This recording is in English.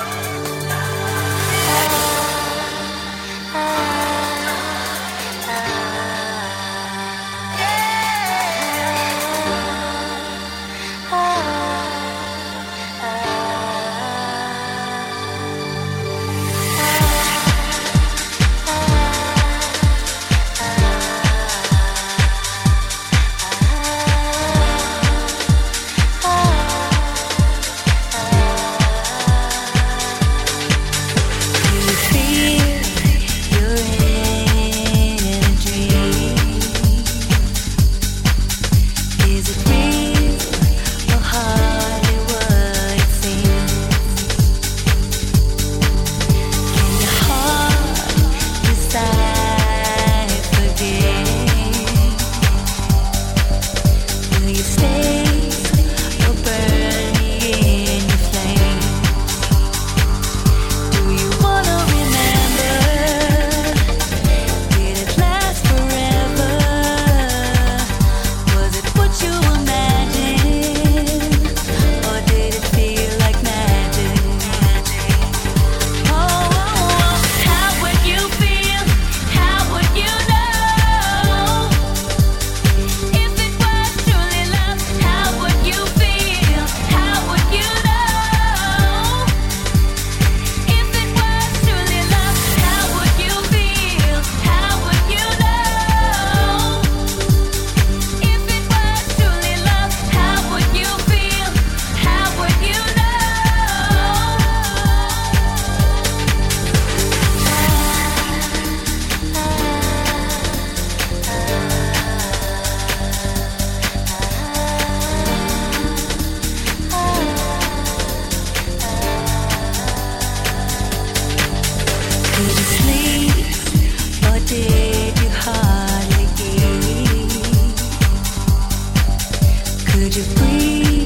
Bye. Could you please?